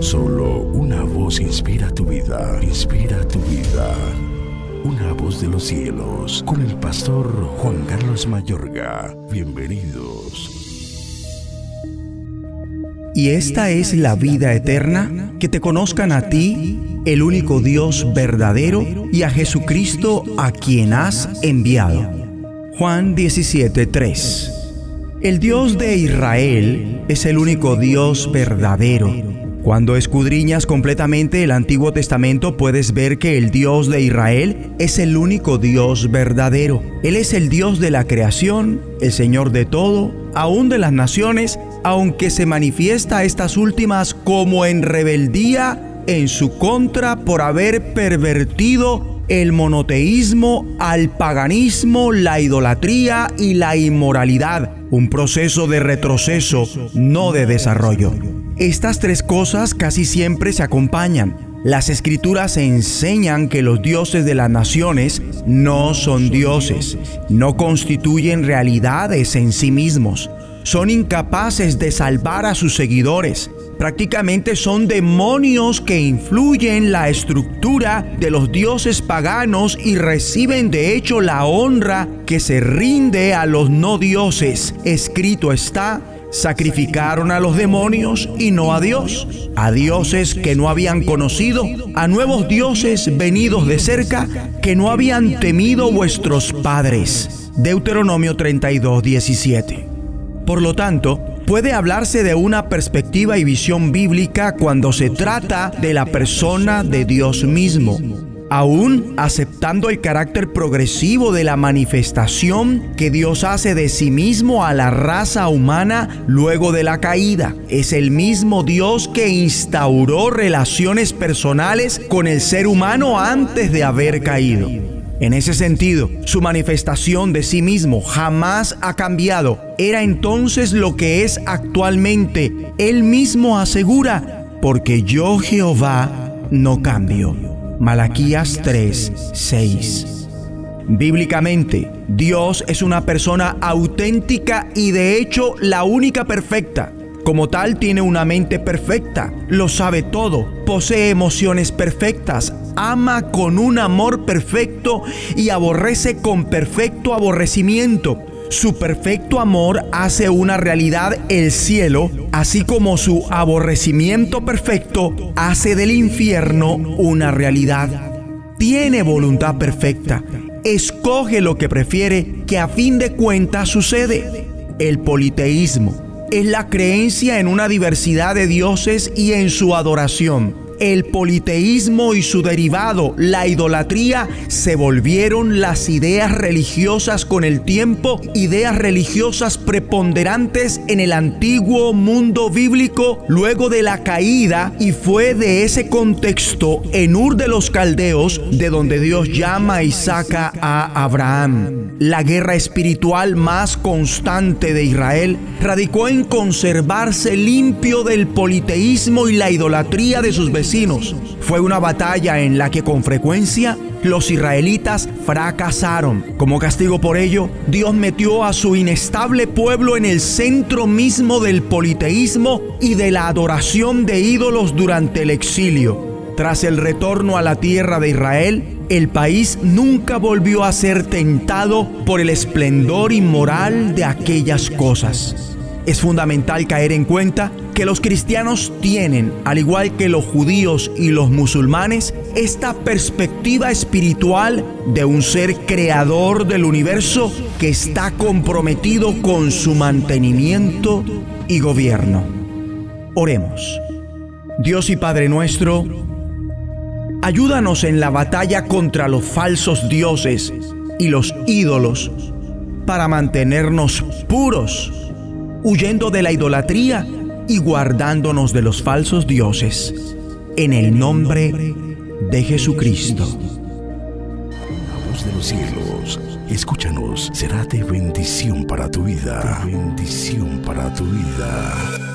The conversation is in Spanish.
Solo una voz inspira tu vida, inspira tu vida. Una voz de los cielos, con el pastor Juan Carlos Mayorga. Bienvenidos. Y esta es la vida eterna, que te conozcan a ti, el único Dios verdadero, y a Jesucristo a quien has enviado. Juan 17:3 El Dios de Israel es el único Dios verdadero cuando escudriñas completamente el Antiguo Testamento puedes ver que el Dios de Israel es el único Dios verdadero. Él es el Dios de la creación, el Señor de todo, aún de las naciones, aunque se manifiesta estas últimas como en rebeldía en su contra por haber pervertido el monoteísmo al paganismo, la idolatría y la inmoralidad, un proceso de retroceso, no de desarrollo. Estas tres cosas casi siempre se acompañan. Las escrituras enseñan que los dioses de las naciones no son dioses, no constituyen realidades en sí mismos, son incapaces de salvar a sus seguidores, prácticamente son demonios que influyen la estructura de los dioses paganos y reciben de hecho la honra que se rinde a los no dioses. Escrito está, Sacrificaron a los demonios y no a Dios, a dioses que no habían conocido, a nuevos dioses venidos de cerca que no habían temido vuestros padres. Deuteronomio 32, 17. Por lo tanto, puede hablarse de una perspectiva y visión bíblica cuando se trata de la persona de Dios mismo aún aceptando el carácter progresivo de la manifestación que Dios hace de sí mismo a la raza humana luego de la caída. Es el mismo Dios que instauró relaciones personales con el ser humano antes de haber caído. En ese sentido, su manifestación de sí mismo jamás ha cambiado. Era entonces lo que es actualmente. Él mismo asegura, porque yo Jehová no cambio. Malaquías 3, 6. Bíblicamente, Dios es una persona auténtica y de hecho la única perfecta. Como tal, tiene una mente perfecta, lo sabe todo, posee emociones perfectas, ama con un amor perfecto y aborrece con perfecto aborrecimiento. Su perfecto amor hace una realidad el cielo, así como su aborrecimiento perfecto hace del infierno una realidad. Tiene voluntad perfecta, escoge lo que prefiere, que a fin de cuentas sucede. El politeísmo es la creencia en una diversidad de dioses y en su adoración el politeísmo y su derivado, la idolatría, se volvieron las ideas religiosas con el tiempo, ideas religiosas preponderantes en el antiguo mundo bíblico luego de la caída y fue de ese contexto en Ur de los Caldeos de donde Dios llama y saca a Abraham. La guerra espiritual más constante de Israel radicó en conservarse limpio del politeísmo y la idolatría de sus vecinos fue una batalla en la que con frecuencia los israelitas fracasaron. Como castigo por ello, Dios metió a su inestable pueblo en el centro mismo del politeísmo y de la adoración de ídolos durante el exilio. Tras el retorno a la tierra de Israel, el país nunca volvió a ser tentado por el esplendor inmoral de aquellas cosas. Es fundamental caer en cuenta que los cristianos tienen, al igual que los judíos y los musulmanes, esta perspectiva espiritual de un ser creador del universo que está comprometido con su mantenimiento y gobierno. Oremos. Dios y Padre nuestro, ayúdanos en la batalla contra los falsos dioses y los ídolos para mantenernos puros, huyendo de la idolatría y guardándonos de los falsos dioses. En el nombre de Jesucristo. La voz de los cielos, escúchanos, será de bendición para tu vida. bendición para tu vida.